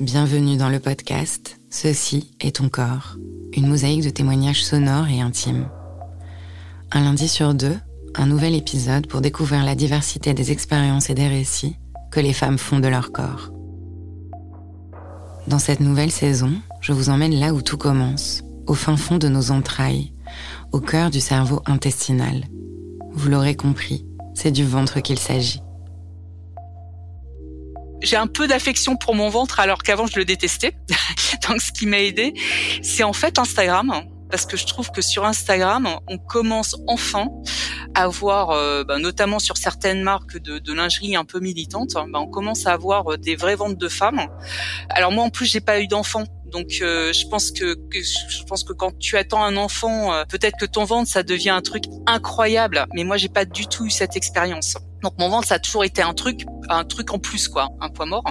Bienvenue dans le podcast Ceci est ton corps, une mosaïque de témoignages sonores et intimes. Un lundi sur deux, un nouvel épisode pour découvrir la diversité des expériences et des récits que les femmes font de leur corps. Dans cette nouvelle saison, je vous emmène là où tout commence, au fin fond de nos entrailles, au cœur du cerveau intestinal. Vous l'aurez compris, c'est du ventre qu'il s'agit j'ai un peu d'affection pour mon ventre alors qu'avant je le détestais. Donc ce qui m'a aidé, c'est en fait Instagram parce que je trouve que sur Instagram, on commence enfin à voir, euh, bah, notamment sur certaines marques de, lingerie un peu militantes, bah, on commence à avoir euh, des vraies ventes de femmes. Alors moi en plus j'ai pas eu d'enfant, donc euh, je pense que, je pense que quand tu attends un enfant, peut-être que ton ventre ça devient un truc incroyable, mais moi j'ai pas du tout eu cette expérience. Donc mon ventre ça a toujours été un truc un truc en plus quoi, un poids mort.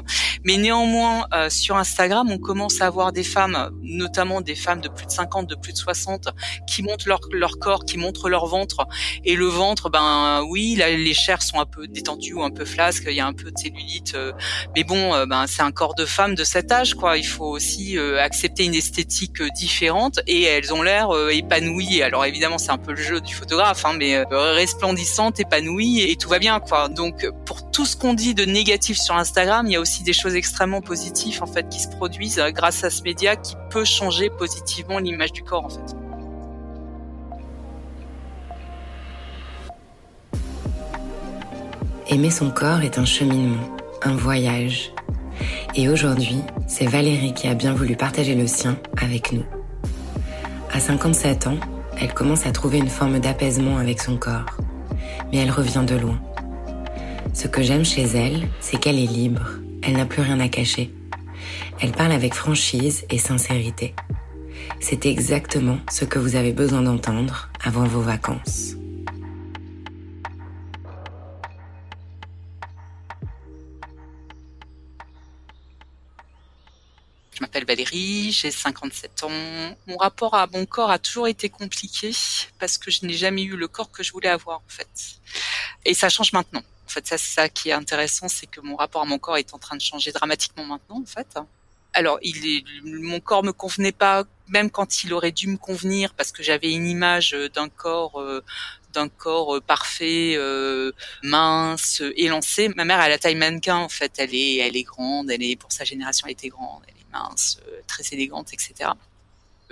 Mais néanmoins euh, sur Instagram, on commence à avoir des femmes, notamment des femmes de plus de 50, de plus de 60 qui montrent leur, leur corps, qui montrent leur ventre et le ventre ben oui, là, les chairs sont un peu détendues ou un peu flasques, il y a un peu de cellulite euh, mais bon euh, ben c'est un corps de femme de cet âge quoi, il faut aussi accepter une esthétique différente et elles ont l'air épanouies. Alors évidemment, c'est un peu le jeu du photographe hein, mais resplendissantes, épanouies et tout va bien quoi. Donc pour tout ce qu'on dit de négatif sur Instagram, il y a aussi des choses extrêmement positives qui se produisent euh, grâce à ce média qui peut changer positivement l'image du corps en fait. Aimer son corps est un cheminement, un voyage. Et aujourd'hui, c'est Valérie qui a bien voulu partager le sien avec nous. À 57 ans, elle commence à trouver une forme d'apaisement avec son corps. Mais elle revient de loin. Ce que j'aime chez elle, c'est qu'elle est libre. Elle n'a plus rien à cacher. Elle parle avec franchise et sincérité. C'est exactement ce que vous avez besoin d'entendre avant vos vacances. Je m'appelle Valérie, j'ai 57 ans. Mon rapport à mon corps a toujours été compliqué parce que je n'ai jamais eu le corps que je voulais avoir en fait. Et ça change maintenant. En fait, ça, c'est ça qui est intéressant, c'est que mon rapport à mon corps est en train de changer dramatiquement maintenant, en fait. Alors, il est, mon corps me convenait pas, même quand il aurait dû me convenir, parce que j'avais une image d'un corps, euh, d'un corps euh, parfait, euh, mince, élancé. Ma mère, elle a taille mannequin, en fait. Elle est, elle est grande, elle est, pour sa génération, elle était grande, elle est mince, très élégante, etc.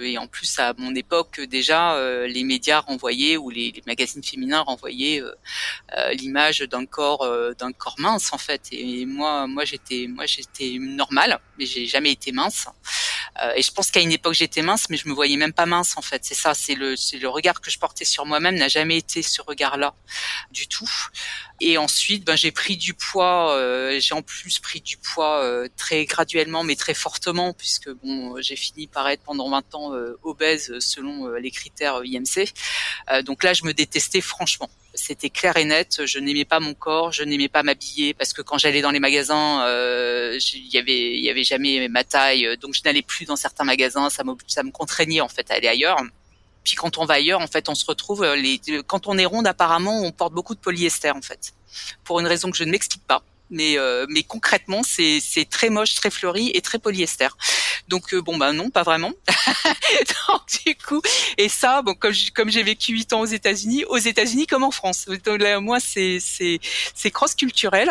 Et en plus, à mon époque, déjà, euh, les médias renvoyaient ou les, magazines féminins renvoyaient euh, euh, l'image d'un corps, d'un corps mince en fait. Et moi, moi, j'étais, moi, j'étais normale, mais j'ai jamais été mince. Et je pense qu'à une époque, j'étais mince, mais je me voyais même pas mince en fait. C'est ça, c'est le, c'est le regard que je portais sur moi-même n'a jamais été ce regard-là du tout. Et ensuite, ben, j'ai pris du poids. j'ai en plus pris du poids très graduellement, mais très fortement, puisque bon, j'ai fini par être pendant 20 ans euh, obèse selon euh, les critères IMC. Euh, donc là, je me détestais franchement c'était clair et net. Je n'aimais pas mon corps, je n'aimais pas m'habiller parce que quand j'allais dans les magasins, il y avait, il y avait jamais ma taille, donc je n'allais plus dans certains magasins. Ça me, ça me contraignait en fait à aller ailleurs. Puis quand on va ailleurs, en fait, on se retrouve les, quand on est ronde, apparemment, on porte beaucoup de polyester en fait, pour une raison que je ne m'explique pas mais euh, mais concrètement c'est très moche, très fleuri et très polyester. Donc euh, bon bah non, pas vraiment. Donc du coup et ça bon comme comme j'ai vécu huit ans aux États-Unis, aux États-Unis comme en France. Donc, là, moi c'est c'est c'est cross culturel.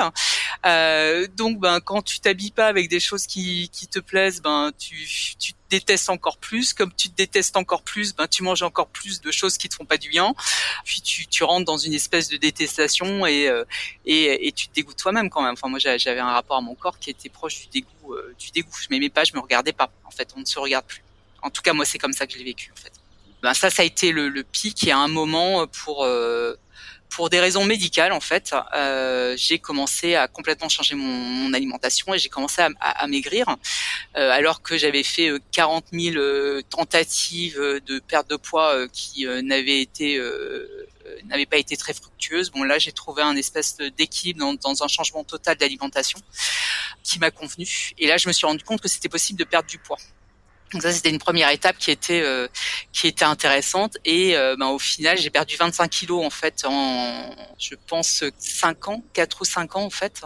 Euh, donc ben quand tu t'habilles pas avec des choses qui qui te plaisent, ben tu tu détestes encore plus. Comme tu te détestes encore plus, ben tu manges encore plus de choses qui te font pas du bien. Puis tu, tu rentres dans une espèce de détestation et euh, et, et tu te dégoûtes toi-même quand même. Enfin moi j'avais un rapport à mon corps qui était proche du dégoût euh, du dégoût. Je m'aimais pas, je me regardais pas. En fait, on ne se regarde plus. En tout cas moi c'est comme ça que je l'ai vécu en fait. Ben ça ça a été le, le pic et à un moment pour euh, pour des raisons médicales en fait, euh, j'ai commencé à complètement changer mon, mon alimentation et j'ai commencé à, à, à maigrir, euh, alors que j'avais fait 40 euh, 000 euh, tentatives de perte de poids qui n'avaient été n'avaient pas été très fructueuses. Bon là, j'ai trouvé un espèce d'équilibre dans, dans un changement total d'alimentation qui m'a convenu. Et là, je me suis rendu compte que c'était possible de perdre du poids. Donc ça c'était une première étape qui était euh, qui était intéressante et euh, ben, au final j'ai perdu 25 kilos en fait en je pense 5 ans, 4 ou 5 ans en fait.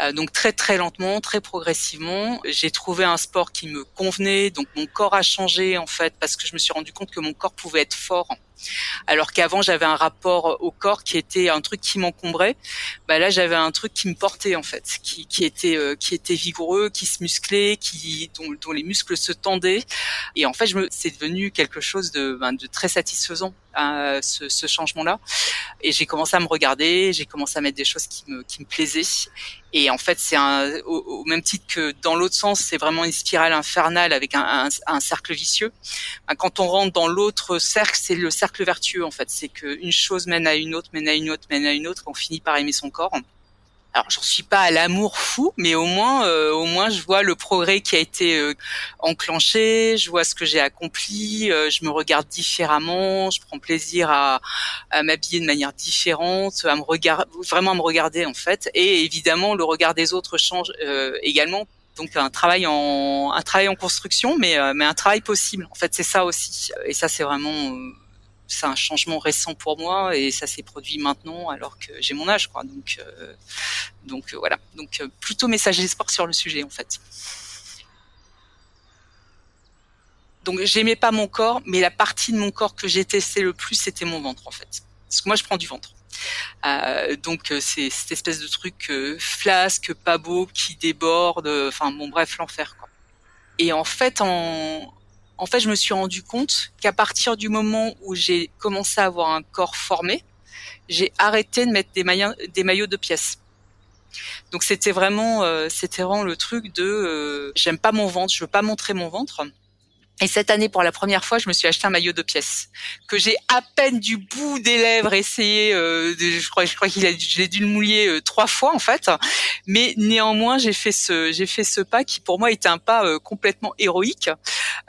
Euh, donc très très lentement, très progressivement, j'ai trouvé un sport qui me convenait. Donc mon corps a changé en fait parce que je me suis rendu compte que mon corps pouvait être fort alors qu'avant j'avais un rapport au corps qui était un truc qui m'encombrait. Bah là j'avais un truc qui me portait en fait, qui, qui était euh, qui était vigoureux, qui se musclait, qui dont, dont, les muscles se tendaient. Et en fait je me c'est devenu quelque chose de, ben, de très satisfaisant hein, ce, ce changement-là. Et j'ai commencé à me regarder, j'ai commencé à mettre des choses qui me qui me plaisaient. Et en fait, c'est un, au, même titre que dans l'autre sens, c'est vraiment une spirale infernale avec un, un, un cercle vicieux. Quand on rentre dans l'autre cercle, c'est le cercle vertueux en fait. C'est qu'une chose mène à une autre, mène à une autre, mène à une autre, et on finit par aimer son corps. Alors j'en suis pas à l'amour fou, mais au moins, euh, au moins je vois le progrès qui a été euh, enclenché, je vois ce que j'ai accompli, euh, je me regarde différemment, je prends plaisir à, à m'habiller de manière différente, à me regarder, vraiment à me regarder en fait, et évidemment le regard des autres change également. Donc un travail en un travail en construction, mais mais un travail possible. En fait, c'est ça aussi, et ça c'est vraiment c'est un changement récent pour moi et ça s'est produit maintenant alors que j'ai mon âge quoi. Donc euh, donc euh, voilà. Donc euh, plutôt message d'espoir sur le sujet en fait. Donc j'aimais pas mon corps mais la partie de mon corps que j'ai testé le plus c'était mon ventre en fait. Parce que moi je prends du ventre. Euh, donc c'est cette espèce de truc flasque pas beau qui déborde enfin bon bref l'enfer quoi. Et en fait en en fait, je me suis rendu compte qu'à partir du moment où j'ai commencé à avoir un corps formé, j'ai arrêté de mettre des, des maillots de pièces. Donc c'était vraiment, euh, c'était vraiment le truc de, euh, j'aime pas mon ventre, je veux pas montrer mon ventre. Et cette année, pour la première fois, je me suis acheté un maillot de pièces que j'ai à peine du bout des lèvres essayé. Euh, je crois, je crois qu'il a, j'ai dû le mouiller euh, trois fois en fait. Mais néanmoins, j'ai fait ce, j'ai fait ce pas qui pour moi était un pas euh, complètement héroïque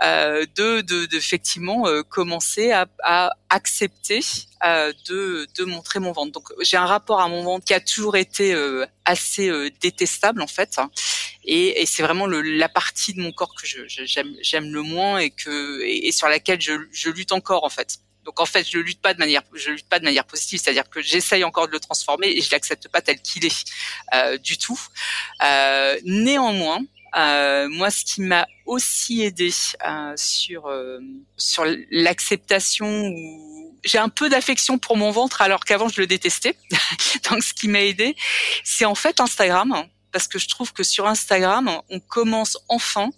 euh, de, de, de, effectivement commencer à, à accepter de, de montrer mon ventre. Donc j'ai un rapport à mon ventre qui a toujours été assez détestable en fait. Et, et c'est vraiment le, la partie de mon corps que j'aime le moins et que et, sur laquelle je, je lutte encore en fait. Donc en fait, je lutte pas de manière, je lutte pas de manière positive, c'est-à-dire que j'essaye encore de le transformer et je l'accepte pas tel qu'il est euh, du tout. Euh, néanmoins, euh, moi, ce qui m'a aussi aidé euh, sur euh, sur l'acceptation ou j'ai un peu d'affection pour mon ventre alors qu'avant je le détestais. Donc ce qui m'a aidé, c'est en fait Instagram parce que je trouve que sur Instagram, on commence enfin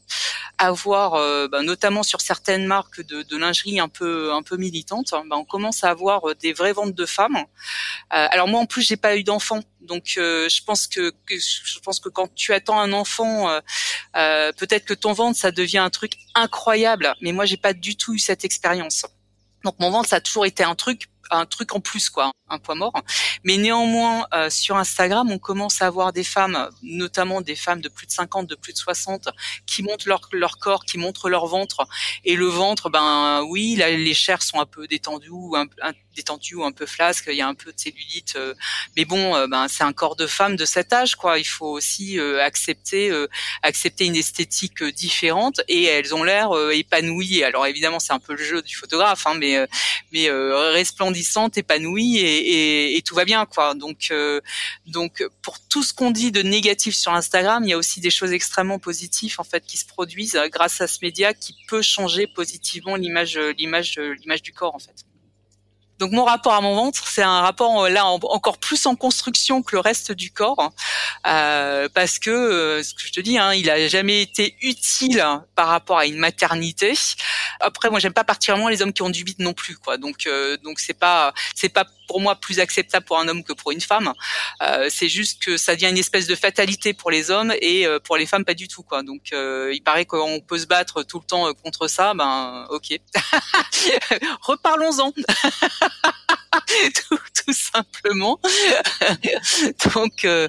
à voir, euh, bah, notamment sur certaines marques de, lingerie un peu un peu militantes, bah, on commence à avoir euh, des vraies ventes de femmes. Euh, alors moi en plus j'ai pas eu d'enfant, donc je pense que, que, je pense que quand tu attends un enfant, peut-être que ton ventre ça devient un truc incroyable, mais moi j'ai pas du tout eu cette expérience. Donc mon ventre ça a toujours été un truc un truc en plus quoi, un poids mort. Mais néanmoins euh, sur Instagram, on commence à avoir des femmes, notamment des femmes de plus de 50, de plus de 60 qui montrent leur, leur corps, qui montrent leur ventre et le ventre ben oui, là, les chairs sont un peu détendues ou un, un détendu ou un peu flasque, il y a un peu de cellulite, euh, mais bon, euh, ben c'est un corps de femme de cet âge, quoi. Il faut aussi euh, accepter accepter une esthétique différente et elles ont l'air épanouies. Alors évidemment, c'est un peu le jeu du photographe, hein, mais mais resplendissantes, épanouies et, et, tout va bien, quoi. Donc donc pour tout ce qu'on dit de négatif sur Instagram, il y a aussi des choses extrêmement positives en fait qui se produisent grâce à ce média qui peut changer positivement l'image l'image l'image du corps en fait. Donc mon rapport à mon ventre, c'est un rapport euh, là encore plus en construction que le reste du corps, euh, parce que euh, ce que je te dis, hein, il a jamais été utile par rapport à une maternité. Après, moi, j'aime pas particulièrement les hommes qui ont du bide non plus, quoi. Donc, donc c'est pas, c'est pas pour moi plus acceptable pour un homme que pour une femme. c'est juste que ça devient une espèce de fatalité pour les hommes et pour les femmes pas du tout, quoi. Donc, il paraît qu'on peut se battre tout le temps contre ça. Ben, ok. Reparlons-en. tout, simplement. donc, euh,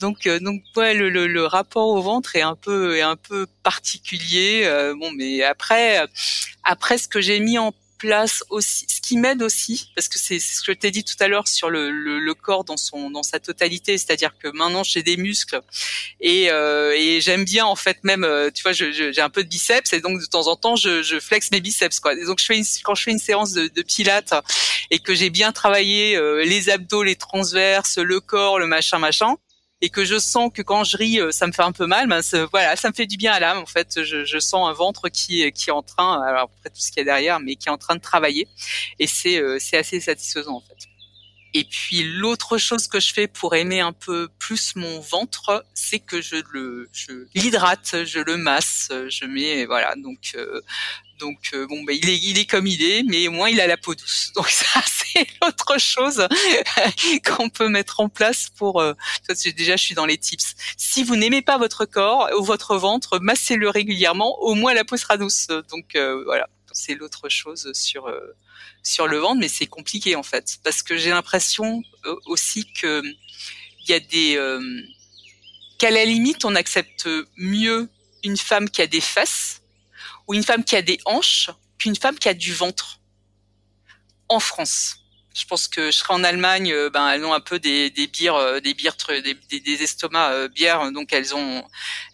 donc, euh, donc, ouais, le, le, rapport au ventre est un peu, est un peu particulier. Euh, bon, mais après, après ce que j'ai mis en place aussi, ce qui m'aide aussi, parce que c'est ce que je t'ai dit tout à l'heure sur le, le, le, corps dans son dans sa totalité, c'est-à-dire que maintenant j'ai des muscles et, euh, et j'aime bien en fait même, euh, tu vois, j'ai un peu de biceps et donc de temps en temps je, je flex mes biceps quoi. Et donc je fais une, quand je fais une séance de, de pilates et que j'ai bien travaillé euh, les abdos, les transverses, le corps, le machin machin, et que je sens que quand je ris, euh, ça me fait un peu mal, ben voilà, ça me fait du bien à l'âme. En fait, je, je, sens un ventre qui qui est en train, alors après tout ce qu'il y a derrière, mais qui est en train de travailler, et c'est euh, c'est assez satisfaisant en fait. Et puis l'autre chose que je fais pour aimer un peu plus mon ventre, c'est que je le, je l'hydrate, je le masse, je mets voilà donc euh, donc euh, bon, ben il est il est comme il est, mais au moins il a la peau douce. Donc ça c'est l'autre chose qu'on peut mettre en place pour. Euh, déjà je suis dans les tips. Si vous n'aimez pas votre corps ou votre ventre, massez-le régulièrement. Au moins la peau sera douce. Donc euh, voilà, c'est l'autre chose sur euh, sur le ventre, mais c'est compliqué en fait parce que j'ai l'impression aussi que il y a des qu'à la limite on accepte mieux une femme qui a des fesses ou une femme qui a des hanches qu'une femme qui a du ventre en France. Je pense que je serai en Allemagne, euh, ben elles ont un peu des, des bières, euh, des bières, des, des, estomacs euh, bières, donc elles ont,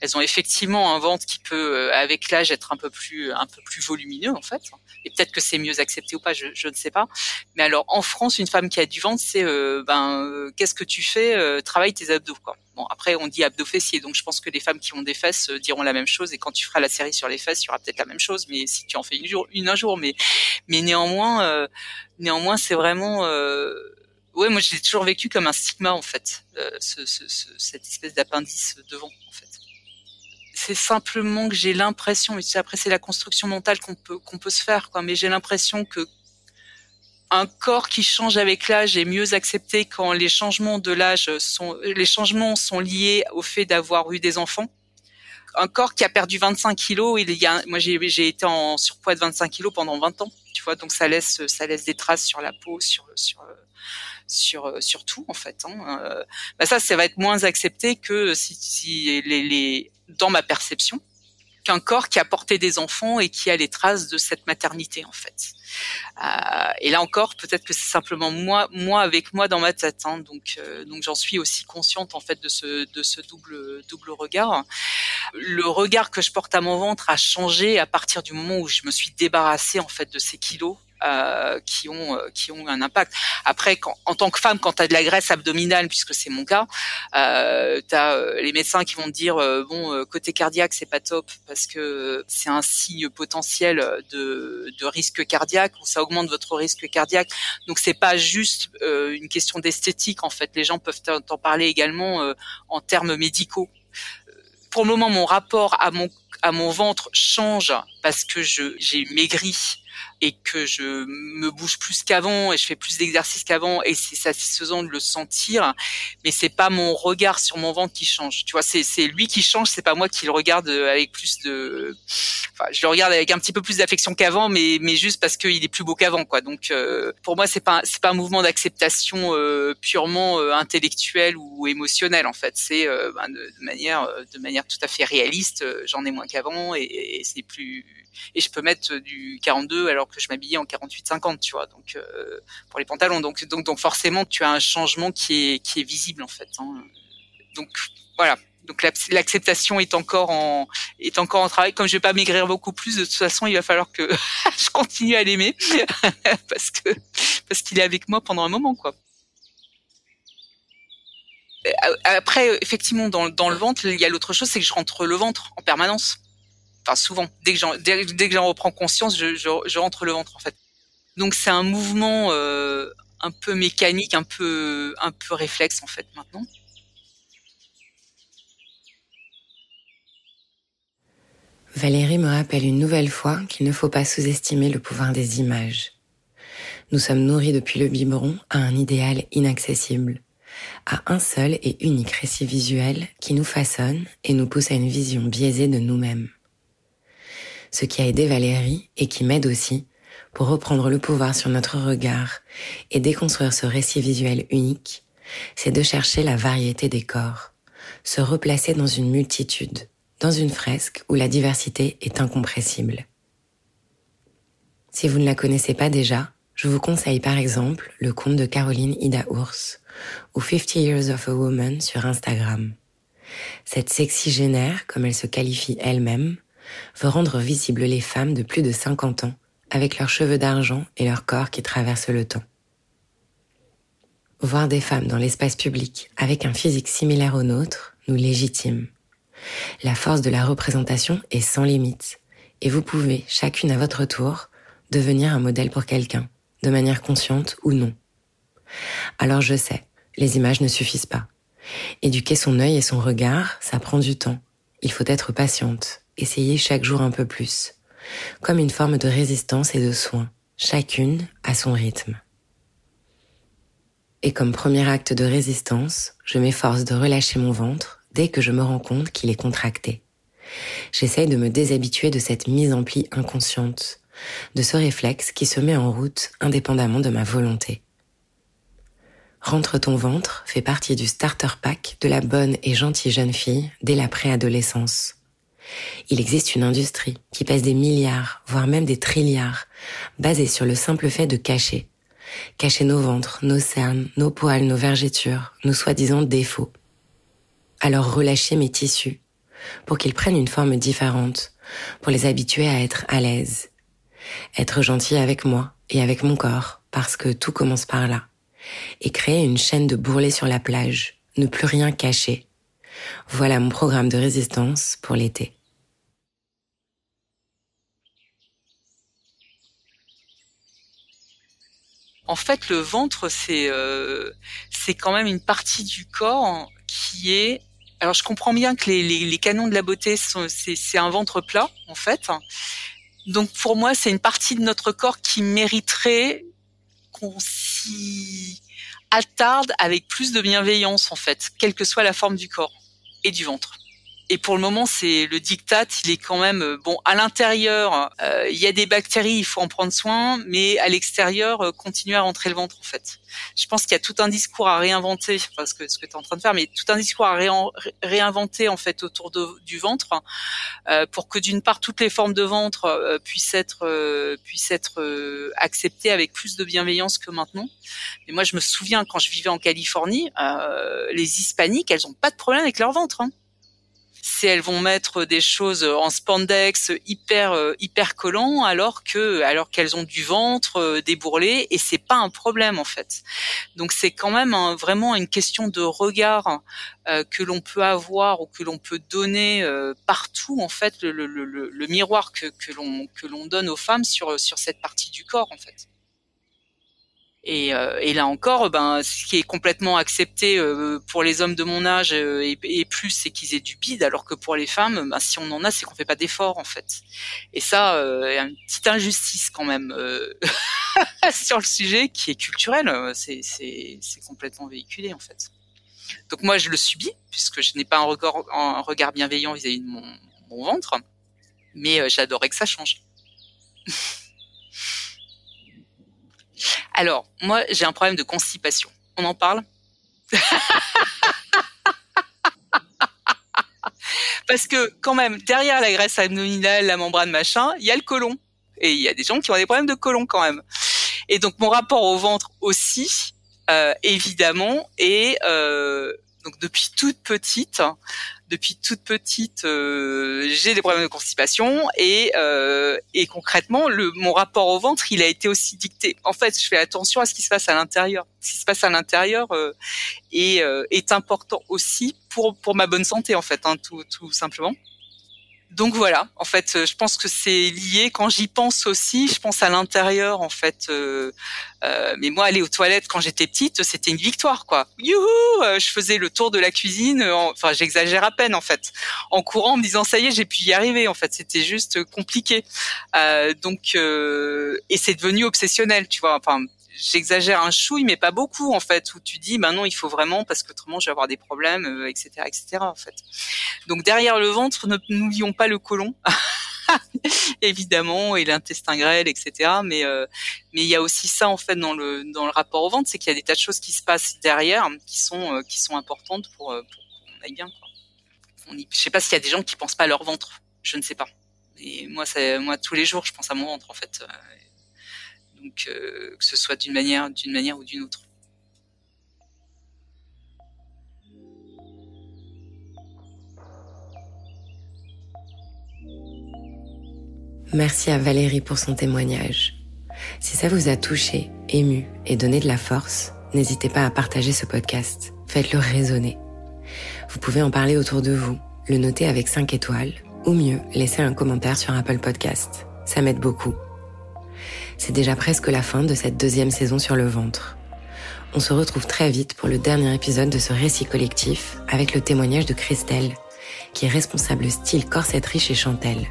elles ont effectivement un ventre qui peut, avec l'âge, être un peu plus, un peu plus volumineux en fait. Et peut-être que c'est mieux accepté ou pas, je, je, ne sais pas. Mais alors en France, une femme qui a du ventre, c'est, ben, qu'est-ce que tu fais Travaille tes abdos, quoi. Bon, après, on dit abdos fessiers, donc je pense que les femmes qui ont des fesses euh, diront la même chose. Et quand tu feras la série sur les fesses, il y aura peut-être la même chose. Mais si tu en fais une, jour, une un jour, mais mais néanmoins, euh, néanmoins, c'est vraiment euh, ouais, moi j'ai toujours vécu comme un stigma en fait, euh, ce, ce, ce, cette espèce d'appendice devant en fait. C'est simplement que j'ai l'impression, mais après c'est la construction mentale qu'on peut qu'on peut se faire, quoi. Mais j'ai l'impression que un corps qui change avec l'âge est mieux accepté quand les changements de l'âge sont les changements sont liés au fait d'avoir eu des enfants. Un corps qui a perdu 25 kilos, il y a, moi j'ai, été en surpoids de 25 kilos pendant 20 ans, tu vois, donc ça laisse ça laisse des traces sur la peau, sur sur sur sur tout en fait. Hein. Euh, bah ça, ça va être moins accepté que si, si les, les dans ma perception qu'un corps qui a porté des enfants et qui a les traces de cette maternité en fait. Euh, et là encore, peut-être que c'est simplement moi, moi avec moi dans ma tête. Hein, donc, euh, donc j'en suis aussi consciente en fait de ce de ce double double regard. Le regard que je porte à mon ventre a changé à partir du moment où je me suis débarrassée en fait de ces kilos. Euh, qui ont euh, qui ont un impact. Après, quand, en tant que femme, quand tu as de la graisse abdominale, puisque c'est mon cas, euh, tu as euh, les médecins qui vont te dire bon côté cardiaque c'est pas top parce que c'est un signe potentiel de, de risque cardiaque ou ça augmente votre risque cardiaque. Donc c'est pas juste une question d'esthétique en fait. Les gens peuvent t'en parler également en termes médicaux pour le moment, mon rapport à mon à mon ventre change parce que je j'ai maigri et que je me bouge plus qu'avant et je fais plus d'exercices qu'avant et c'est satisfaisant de le sentir mais c'est pas mon regard sur mon ventre qui change. Tu vois c'est lui qui change c'est pas moi qui le regarde avec plus de enfin je le regarde avec un petit peu plus d'affection qu'avant mais mais juste parce qu'il est plus beau qu'avant quoi. Donc euh, pour moi c'est pas c'est pas un mouvement d'acceptation euh, purement euh, intellectuel ou émotionnel en fait. C'est ben, de, manière de manière tout à fait réaliste j'en ai moins qu'avant et, et c'est plus et je peux mettre du 42 alors que je m'habillais en 48-50, tu vois. Donc euh, pour les pantalons, donc forcément tu as un changement qui est visible en fait. Hein. Donc voilà. Donc l'acceptation est encore en est encore en travail. Comme je vais pas maigrir beaucoup plus, de toute façon, il va falloir que je continue à l'aimer parce que parce qu'il est avec moi pendant un moment, quoi. Après, effectivement, dans le ventre, il y a l'autre chose, c'est que je rentre le ventre en permanence enfin souvent, dès que j'en dès, que j'en reprends conscience, je, rentre le ventre en fait. Donc c'est un mouvement euh, un peu mécanique, un peu un peu réflexe en fait maintenant. Valérie me rappelle une nouvelle fois qu'il ne faut pas sous-estimer le pouvoir des images. Nous sommes nourris depuis le biberon à un idéal inaccessible, à un seul et unique récit visuel qui nous façonne et nous pousse à une vision biaisée de nous-mêmes ce qui a aidé Valérie et qui m'aide aussi pour reprendre le pouvoir sur notre regard et déconstruire ce récit visuel unique, c'est de chercher la variété des corps, se replacer dans une multitude, dans une fresque où la diversité est incompressible. Si vous ne la connaissez pas déjà, je vous conseille par exemple le compte de Caroline Ida Ours ou 50 Years of a Woman sur Instagram. Cette sexygénaire, comme elle se qualifie elle-même, veut rendre visibles les femmes de plus de 50 ans avec leurs cheveux d'argent et leur corps qui traversent le temps. Voir des femmes dans l'espace public avec un physique similaire au nôtre nous légitime. La force de la représentation est sans limite et vous pouvez, chacune à votre tour, devenir un modèle pour quelqu'un, de manière consciente ou non. Alors je sais, les images ne suffisent pas. Éduquer son œil et son regard, ça prend du temps. Il faut être patiente essayer chaque jour un peu plus, comme une forme de résistance et de soin, chacune à son rythme. Et comme premier acte de résistance, je m'efforce de relâcher mon ventre dès que je me rends compte qu'il est contracté. J'essaye de me déshabituer de cette mise en pli inconsciente, de ce réflexe qui se met en route indépendamment de ma volonté. Rentre ton ventre fait partie du starter pack de la bonne et gentille jeune fille dès la préadolescence. Il existe une industrie qui pèse des milliards, voire même des trilliards, basée sur le simple fait de cacher. Cacher nos ventres, nos cernes, nos poils, nos vergetures, nos soi-disant défauts. Alors relâchez mes tissus, pour qu'ils prennent une forme différente, pour les habituer à être à l'aise. Être gentil avec moi et avec mon corps, parce que tout commence par là. Et créer une chaîne de bourrelets sur la plage, ne plus rien cacher. Voilà mon programme de résistance pour l'été. En fait, le ventre, c'est euh, c'est quand même une partie du corps qui est. Alors, je comprends bien que les, les, les canons de la beauté, c'est un ventre plat, en fait. Donc, pour moi, c'est une partie de notre corps qui mériterait qu'on s'y attarde avec plus de bienveillance, en fait, quelle que soit la forme du corps et du ventre et pour le moment, c'est le diktat. Il est quand même euh, bon à l'intérieur. Euh, il y a des bactéries, il faut en prendre soin, mais à l'extérieur, euh, continuer à rentrer le ventre en fait. Je pense qu'il y a tout un discours à réinventer, parce que ce que tu es en train de faire, mais tout un discours à réinventer en fait autour du ventre, euh, pour que d'une part toutes les formes de ventre puissent être puissent être acceptées avec plus de bienveillance que maintenant. Mais moi, je me souviens quand je vivais en Californie, les hispaniques, elles ont pas de problème avec leur ventre. Hein c'est elles vont mettre des choses en spandex hyper hyper collant alors que alors qu'elles ont du ventre débourrelé et c'est pas un problème en fait. Donc c'est quand même vraiment une question de regard que l'on peut avoir ou que l'on peut donner partout en fait le, le, le, le miroir que, que l'on que l'on donne aux femmes sur sur cette partie du corps en fait. Et, euh, et, là encore, ben, ce qui est complètement accepté euh, pour les hommes de mon âge euh, et, et, plus, c'est qu'ils aient du bide, alors que pour les femmes, ben, si on en a, c'est qu'on fait pas d'efforts en fait. Et ça, euh, une petite injustice quand même sur le sujet qui est culturel. C'est, c'est, c'est complètement véhiculé en fait. Donc moi, je le subis puisque je n'ai pas un regard, bienveillant vis-à-vis de mon, mon ventre, mais j'adorerais que ça change. Alors, moi, j'ai un problème de constipation. On en parle Parce que quand même, derrière la graisse abdominale, la membrane, machin, il y a le côlon. Et il y a des gens qui ont des problèmes de côlon quand même. Et donc mon rapport au ventre aussi, euh, évidemment, et euh, depuis toute petite, depuis toute petite, euh, j'ai des problèmes de constipation et, euh, et concrètement, le, mon rapport au ventre, il a été aussi dicté. En fait, je fais attention à ce qui se passe à l'intérieur. Ce qui se passe à l'intérieur euh, est, euh, est important aussi pour pour ma bonne santé, en fait, hein, tout, tout simplement donc voilà, en fait, euh, je pense que c'est lié. Quand j'y pense aussi, je pense à l'intérieur, en fait. Euh, euh, mais moi, aller aux toilettes quand j'étais petite, c'était une victoire, quoi. Youhou Je faisais le tour de la cuisine. enfin, j'exagère à peine, en fait, en courant, en me disant ça y est, j'ai pu y arriver. En fait, c'était juste compliqué. donc, et c'est devenu obsessionnel, tu vois. Enfin, j'exagère un chouille, mais pas beaucoup en fait. Où tu dis, ben non, il faut vraiment parce qu'autrement je vais avoir des problèmes, etc., euh, etc. En fait. Donc derrière le ventre, n'oublions pas le côlon. évidemment et l'intestin grêle etc mais euh, mais il y a aussi ça en fait dans le dans le rapport au ventre c'est qu'il y a des tas de choses qui se passent derrière qui sont euh, qui sont importantes pour, pour qu'on aille bien quoi. On y, je sais pas s'il y a des gens qui pensent pas à leur ventre je ne sais pas et moi c'est moi tous les jours je pense à mon ventre en fait euh, que ce soit d'une manière, d'une manière ou d'une autre. Merci à Valérie pour son témoignage. Si ça vous a touché, ému et donné de la force, n'hésitez pas à partager ce podcast. Faites-le résonner. Vous pouvez en parler autour de vous, le noter avec 5 étoiles, ou mieux, laisser un commentaire sur Apple Podcast. Ça m'aide beaucoup c'est déjà presque la fin de cette deuxième saison sur le ventre. On se retrouve très vite pour le dernier épisode de ce récit collectif avec le témoignage de Christelle, qui est responsable style corsetterie chez Chantel.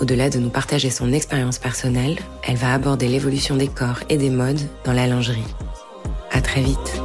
Au-delà de nous partager son expérience personnelle, elle va aborder l'évolution des corps et des modes dans la lingerie. À très vite.